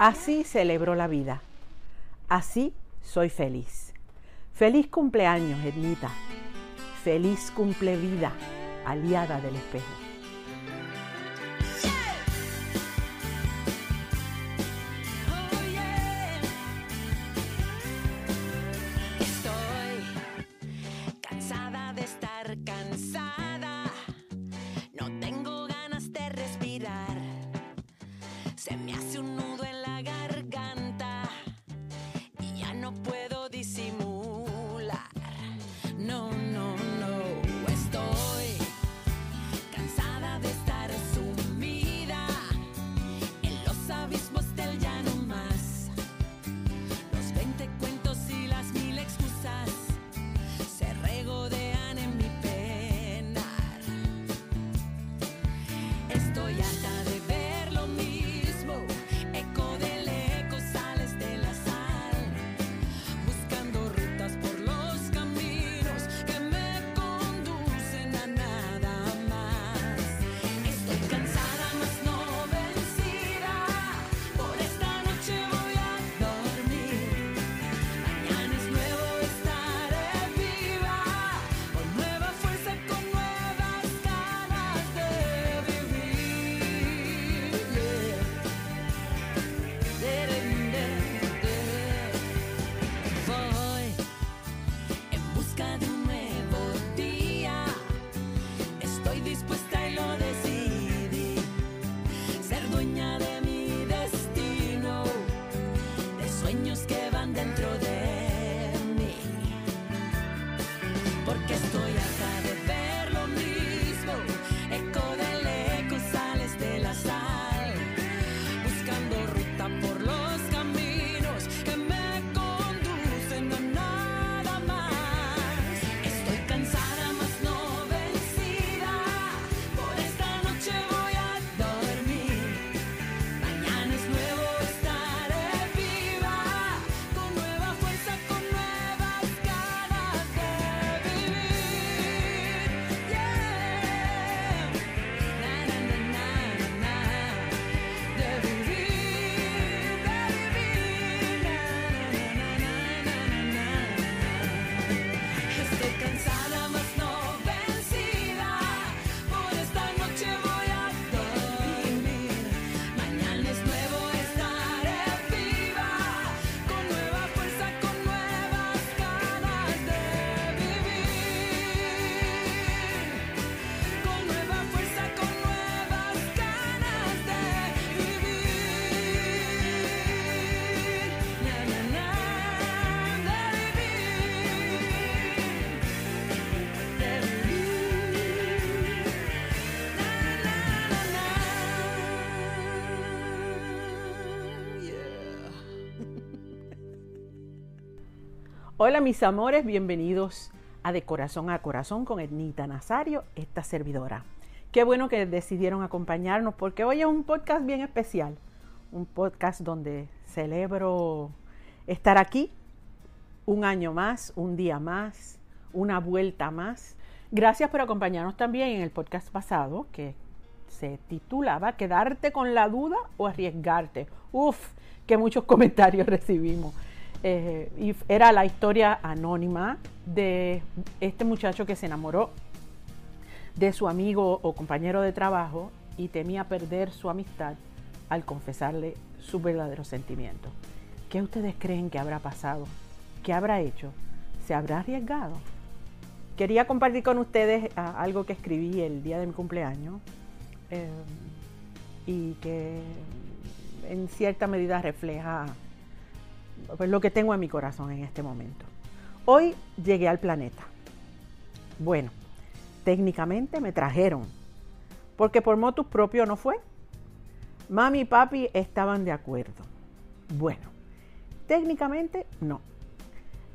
Así celebro la vida. Así soy feliz. Feliz cumpleaños, Ednita. Feliz cumple vida, aliada del espejo. Hola mis amores, bienvenidos a De Corazón a Corazón con Ednita Nazario, esta servidora. Qué bueno que decidieron acompañarnos porque hoy es un podcast bien especial, un podcast donde celebro estar aquí un año más, un día más, una vuelta más. Gracias por acompañarnos también en el podcast pasado que se titulaba Quedarte con la duda o arriesgarte. Uf, que muchos comentarios recibimos. Eh, era la historia anónima de este muchacho que se enamoró de su amigo o compañero de trabajo y temía perder su amistad al confesarle sus verdaderos sentimientos. ¿Qué ustedes creen que habrá pasado? ¿Qué habrá hecho? ¿Se habrá arriesgado? Quería compartir con ustedes ah, algo que escribí el día de mi cumpleaños eh, y que en cierta medida refleja pues, lo que tengo en mi corazón en este momento. Hoy llegué al planeta. Bueno, técnicamente me trajeron, porque por motus propio no fue. Mami y papi estaban de acuerdo. Bueno, técnicamente no.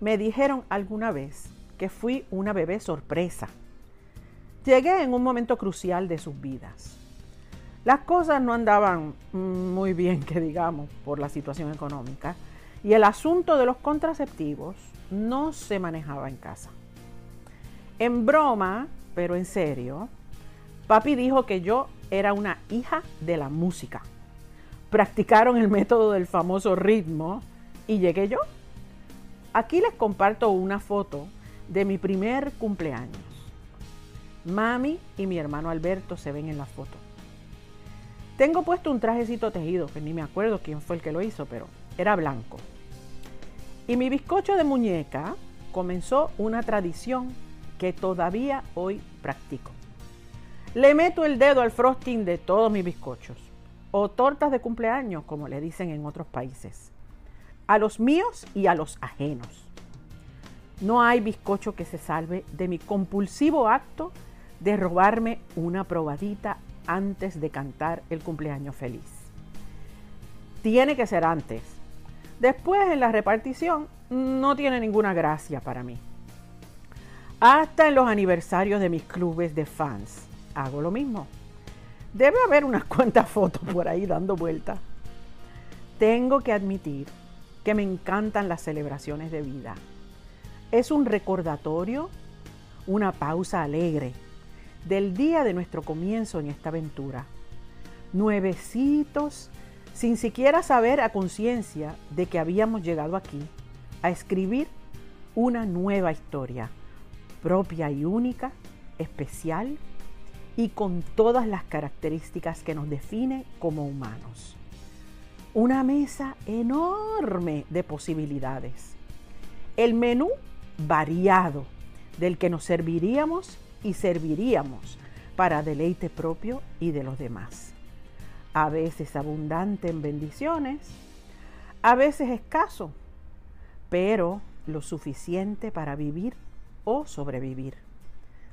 Me dijeron alguna vez que fui una bebé sorpresa. Llegué en un momento crucial de sus vidas. Las cosas no andaban muy bien, que digamos, por la situación económica, y el asunto de los contraceptivos no se manejaba en casa. En broma, pero en serio, papi dijo que yo era una hija de la música. Practicaron el método del famoso ritmo y llegué yo. Aquí les comparto una foto de mi primer cumpleaños. Mami y mi hermano Alberto se ven en la foto. Tengo puesto un trajecito tejido, que ni me acuerdo quién fue el que lo hizo, pero era blanco. Y mi bizcocho de muñeca comenzó una tradición que todavía hoy practico. Le meto el dedo al frosting de todos mis bizcochos, o tortas de cumpleaños, como le dicen en otros países, a los míos y a los ajenos. No hay bizcocho que se salve de mi compulsivo acto de robarme una probadita antes de cantar el cumpleaños feliz. Tiene que ser antes. Después en la repartición no tiene ninguna gracia para mí. Hasta en los aniversarios de mis clubes de fans hago lo mismo. Debe haber unas cuantas fotos por ahí dando vueltas. Tengo que admitir que me encantan las celebraciones de vida. Es un recordatorio, una pausa alegre del día de nuestro comienzo en esta aventura. Nuevecitos, sin siquiera saber a conciencia de que habíamos llegado aquí a escribir una nueva historia, propia y única, especial y con todas las características que nos define como humanos. Una mesa enorme de posibilidades. El menú variado del que nos serviríamos y serviríamos para deleite propio y de los demás. A veces abundante en bendiciones, a veces escaso, pero lo suficiente para vivir o sobrevivir.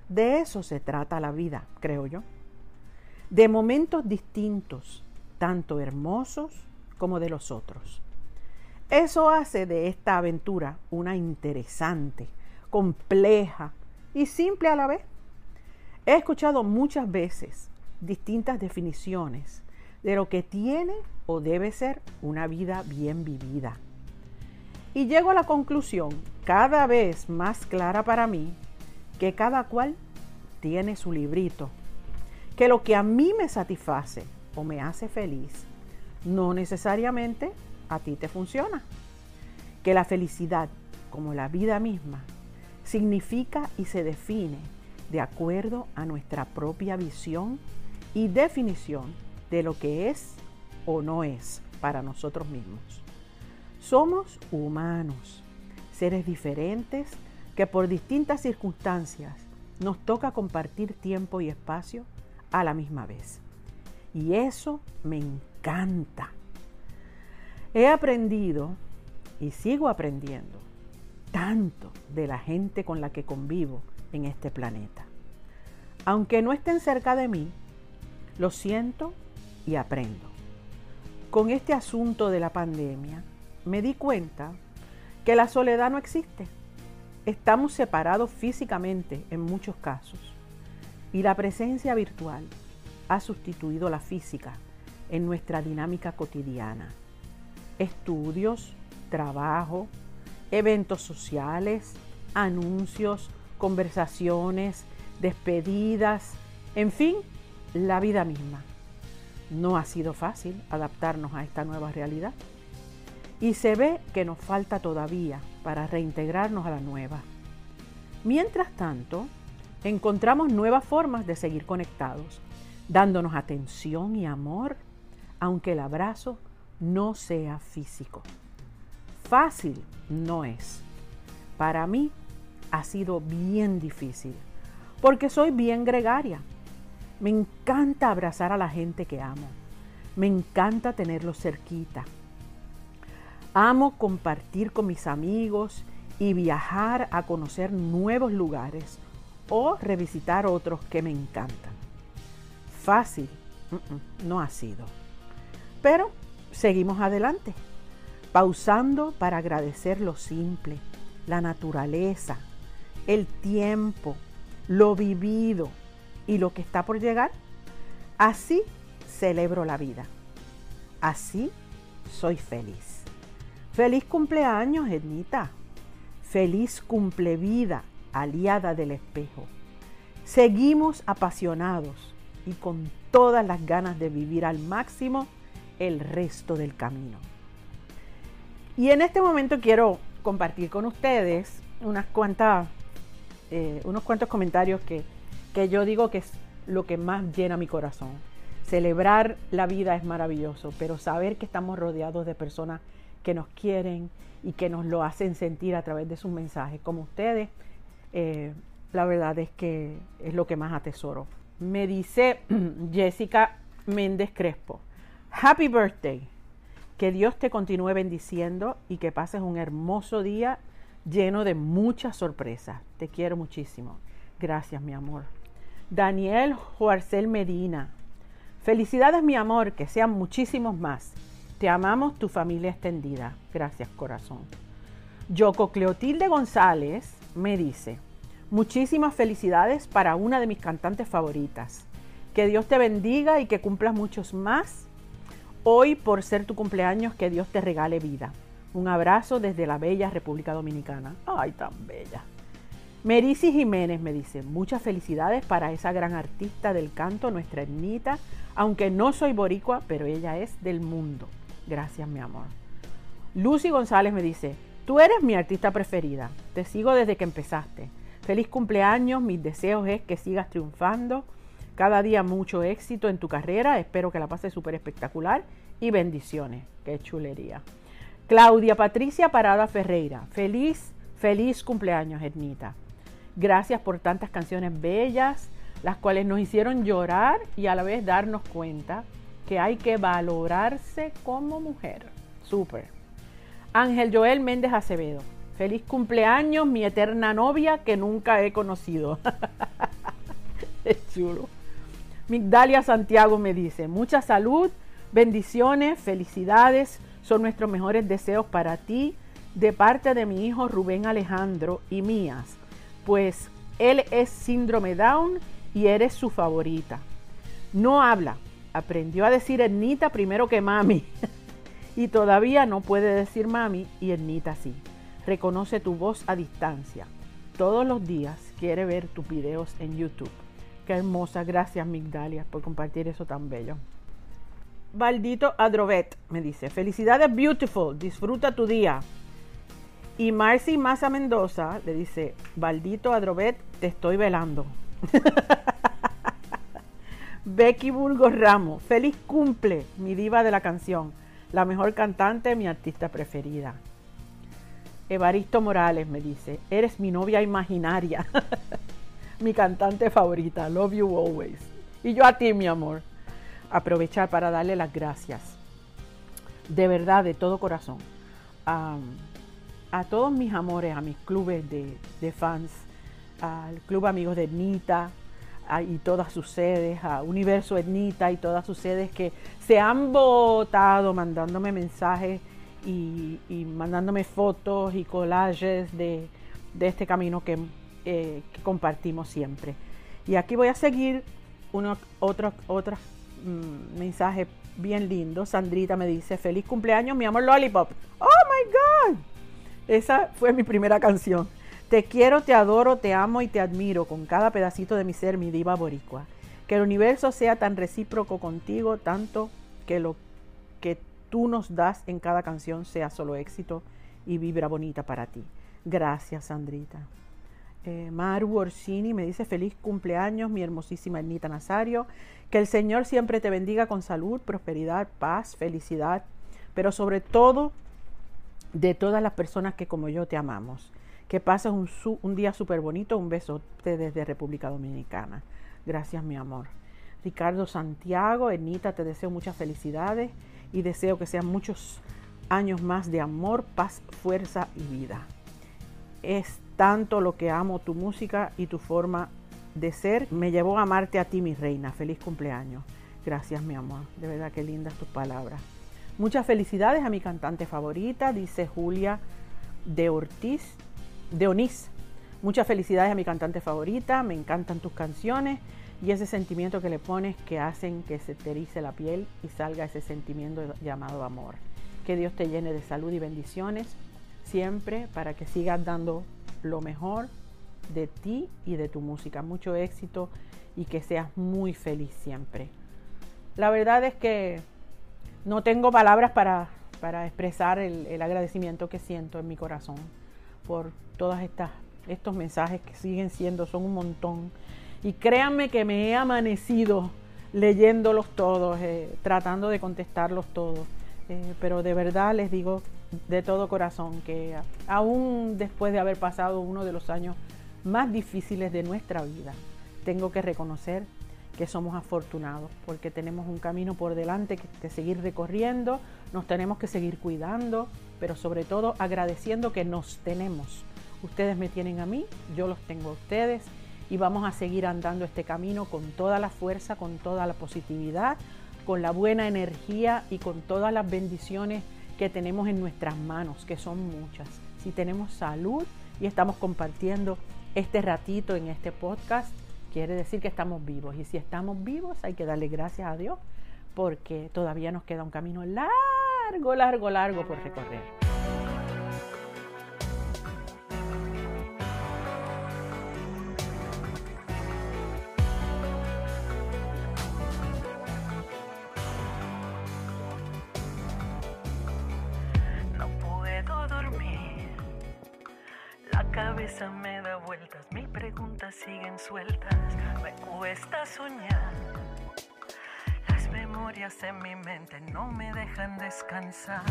De eso se trata la vida, creo yo. De momentos distintos, tanto hermosos como de los otros. Eso hace de esta aventura una interesante, compleja y simple a la vez. He escuchado muchas veces distintas definiciones de lo que tiene o debe ser una vida bien vivida. Y llego a la conclusión, cada vez más clara para mí, que cada cual tiene su librito, que lo que a mí me satisface o me hace feliz, no necesariamente a ti te funciona. Que la felicidad, como la vida misma, significa y se define de acuerdo a nuestra propia visión y definición de lo que es o no es para nosotros mismos. Somos humanos, seres diferentes que por distintas circunstancias nos toca compartir tiempo y espacio a la misma vez. Y eso me encanta. He aprendido y sigo aprendiendo tanto de la gente con la que convivo en este planeta. Aunque no estén cerca de mí, lo siento y aprendo. Con este asunto de la pandemia, me di cuenta que la soledad no existe. Estamos separados físicamente en muchos casos y la presencia virtual ha sustituido la física en nuestra dinámica cotidiana. Estudios, trabajo, eventos sociales, anuncios, conversaciones, despedidas, en fin, la vida misma. No ha sido fácil adaptarnos a esta nueva realidad y se ve que nos falta todavía para reintegrarnos a la nueva. Mientras tanto, encontramos nuevas formas de seguir conectados, dándonos atención y amor, aunque el abrazo no sea físico. Fácil no es. Para mí ha sido bien difícil, porque soy bien gregaria. Me encanta abrazar a la gente que amo. Me encanta tenerlos cerquita. Amo compartir con mis amigos y viajar a conocer nuevos lugares o revisitar otros que me encantan. Fácil no ha sido. Pero seguimos adelante, pausando para agradecer lo simple, la naturaleza, el tiempo, lo vivido y lo que está por llegar, así celebro la vida. Así soy feliz. Feliz cumpleaños, Ednita. Feliz cumplevida, aliada del espejo. Seguimos apasionados y con todas las ganas de vivir al máximo el resto del camino. Y en este momento quiero compartir con ustedes unas cuantas, eh, unos cuantos comentarios que, que yo digo que es lo que más llena mi corazón. Celebrar la vida es maravilloso, pero saber que estamos rodeados de personas que nos quieren y que nos lo hacen sentir a través de sus mensajes, como ustedes, eh, la verdad es que es lo que más atesoro. Me dice Jessica Méndez Crespo, Happy birthday. Que Dios te continúe bendiciendo y que pases un hermoso día lleno de muchas sorpresas. Te quiero muchísimo. Gracias, mi amor. Daniel Juarcel Medina. Felicidades, mi amor, que sean muchísimos más. Te amamos, tu familia extendida. Gracias, corazón. Yoko Cleotilde González me dice, muchísimas felicidades para una de mis cantantes favoritas. Que Dios te bendiga y que cumplas muchos más. Hoy, por ser tu cumpleaños, que Dios te regale vida. Un abrazo desde la bella República Dominicana. Ay, tan bella. Merisi Jiménez me dice, muchas felicidades para esa gran artista del canto, nuestra Ernita, aunque no soy boricua, pero ella es del mundo. Gracias, mi amor. Lucy González me dice, tú eres mi artista preferida, te sigo desde que empezaste. Feliz cumpleaños, mis deseos es que sigas triunfando, cada día mucho éxito en tu carrera, espero que la pases súper espectacular y bendiciones, qué chulería. Claudia Patricia Parada Ferreira, feliz, feliz cumpleaños, Ernita. Gracias por tantas canciones bellas, las cuales nos hicieron llorar y a la vez darnos cuenta que hay que valorarse como mujer. Súper. Ángel Joel Méndez Acevedo. Feliz cumpleaños, mi eterna novia que nunca he conocido. es chulo. Migdalia Santiago me dice, mucha salud, bendiciones, felicidades, son nuestros mejores deseos para ti de parte de mi hijo Rubén Alejandro y mías, pues él es síndrome Down y eres su favorita. No habla, aprendió a decir Ernita primero que mami y todavía no puede decir mami y Ernita sí. Reconoce tu voz a distancia. Todos los días quiere ver tus videos en YouTube. Qué hermosa, gracias Migdalia por compartir eso tan bello. Baldito Adrovet me dice, felicidades beautiful, disfruta tu día. Y Marcy Maza Mendoza le dice, Baldito Adrovet, te estoy velando. Becky Burgos Ramos, feliz cumple, mi diva de la canción, la mejor cantante, mi artista preferida. Evaristo Morales me dice, eres mi novia imaginaria, mi cantante favorita, love you always. Y yo a ti, mi amor. Aprovechar para darle las gracias, de verdad, de todo corazón, a todos mis amores, a mis clubes de, de fans, al Club Amigos de Nita, y todas sus sedes, a Universo Etnita y todas sus sedes que se han votado mandándome mensajes y, mandándome fotos y collages de, de este camino que, eh, que, compartimos siempre. Y aquí voy a seguir uno, otro, otro mmm, mensaje bien lindo. Sandrita me dice, feliz cumpleaños, mi amor Lollipop. Oh. Esa fue mi primera canción. Te quiero, te adoro, te amo y te admiro con cada pedacito de mi ser, mi diva boricua. Que el universo sea tan recíproco contigo, tanto que lo que tú nos das en cada canción sea solo éxito y vibra bonita para ti. Gracias, Sandrita. Eh, Maru Orsini me dice feliz cumpleaños, mi hermosísima Ernita Nazario. Que el Señor siempre te bendiga con salud, prosperidad, paz, felicidad, pero sobre todo de todas las personas que como yo te amamos. Que pases un, un día súper bonito. Un beso desde República Dominicana. Gracias, mi amor. Ricardo Santiago, Enita, te deseo muchas felicidades y deseo que sean muchos años más de amor, paz, fuerza y vida. Es tanto lo que amo tu música y tu forma de ser. Me llevó a amarte a ti, mi reina. Feliz cumpleaños. Gracias, mi amor. De verdad que lindas tus palabras. Muchas felicidades a mi cantante favorita, dice Julia de Ortiz de Onís. Muchas felicidades a mi cantante favorita, me encantan tus canciones y ese sentimiento que le pones que hacen que se te la piel y salga ese sentimiento llamado amor. Que Dios te llene de salud y bendiciones siempre para que sigas dando lo mejor de ti y de tu música. Mucho éxito y que seas muy feliz siempre. La verdad es que no tengo palabras para, para expresar el, el agradecimiento que siento en mi corazón por estas estos mensajes que siguen siendo, son un montón. Y créanme que me he amanecido leyéndolos todos, eh, tratando de contestarlos todos. Eh, pero de verdad les digo de todo corazón que aún después de haber pasado uno de los años más difíciles de nuestra vida, tengo que reconocer que somos afortunados porque tenemos un camino por delante que, que seguir recorriendo, nos tenemos que seguir cuidando, pero sobre todo agradeciendo que nos tenemos Ustedes me tienen a mí, yo los tengo a ustedes y vamos a seguir andando este camino con toda la fuerza, con toda la positividad, con la buena energía y con todas las bendiciones que tenemos en nuestras manos, que son muchas. Si tenemos salud y estamos compartiendo este ratito en este podcast, quiere decir que estamos vivos. Y si estamos vivos, hay que darle gracias a Dios porque todavía nos queda un camino largo, largo, largo por recorrer. No puedo dormir. La cabeza me siguen sueltas. Me cuesta soñar. Las memorias en mi mente no me dejan descansar.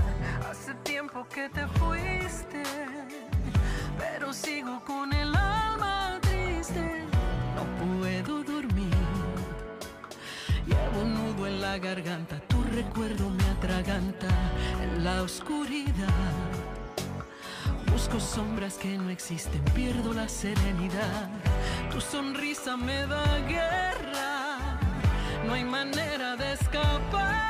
Hace tiempo que te fuiste, pero sigo con el alma triste. No puedo dormir. Llevo un nudo en la garganta, tu recuerdo me atraganta en la oscuridad. Busco sombras que no existen, pierdo la serenidad. Tu sonrisa me da guerra, no hay manera de escapar.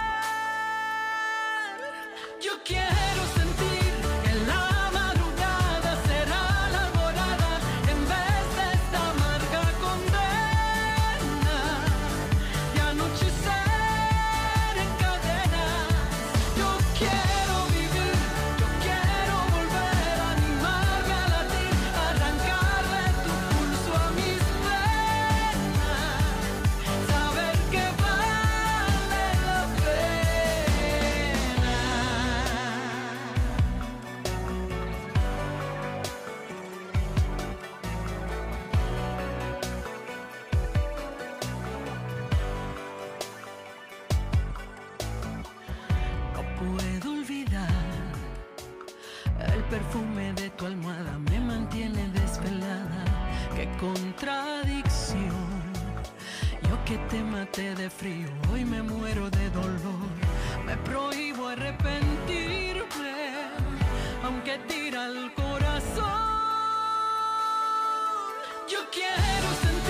Yo quiero sentir Yo quiero sentir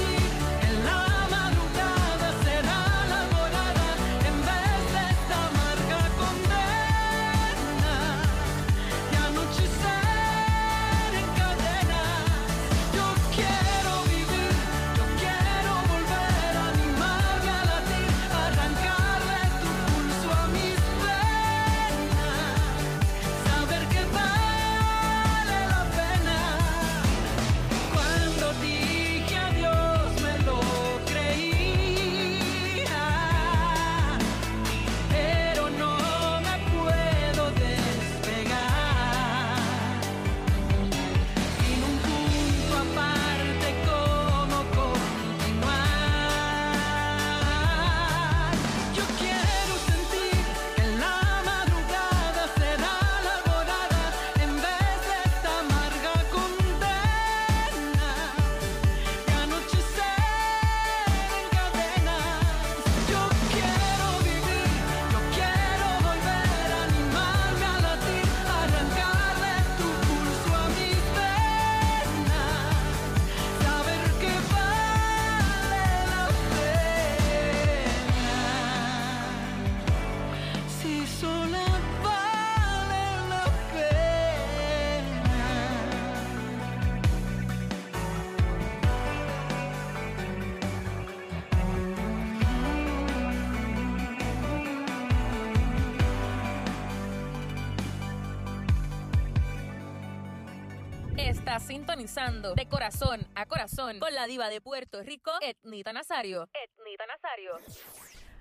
Estás sintonizando de corazón a corazón con la diva de Puerto Rico, Etnita Nazario. Etnita Nazario.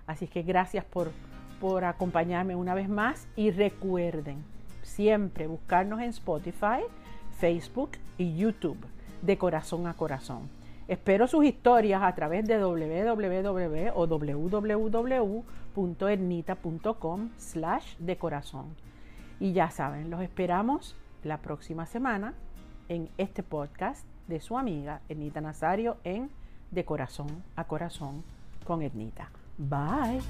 Así que gracias por, por acompañarme una vez más y recuerden siempre buscarnos en Spotify, Facebook y YouTube de corazón a corazón. Espero sus historias a través de www o www.ernita.com slash de corazón. Y ya saben, los esperamos la próxima semana en este podcast de su amiga Ernita Nazario en De Corazón a Corazón con Ernita. Bye.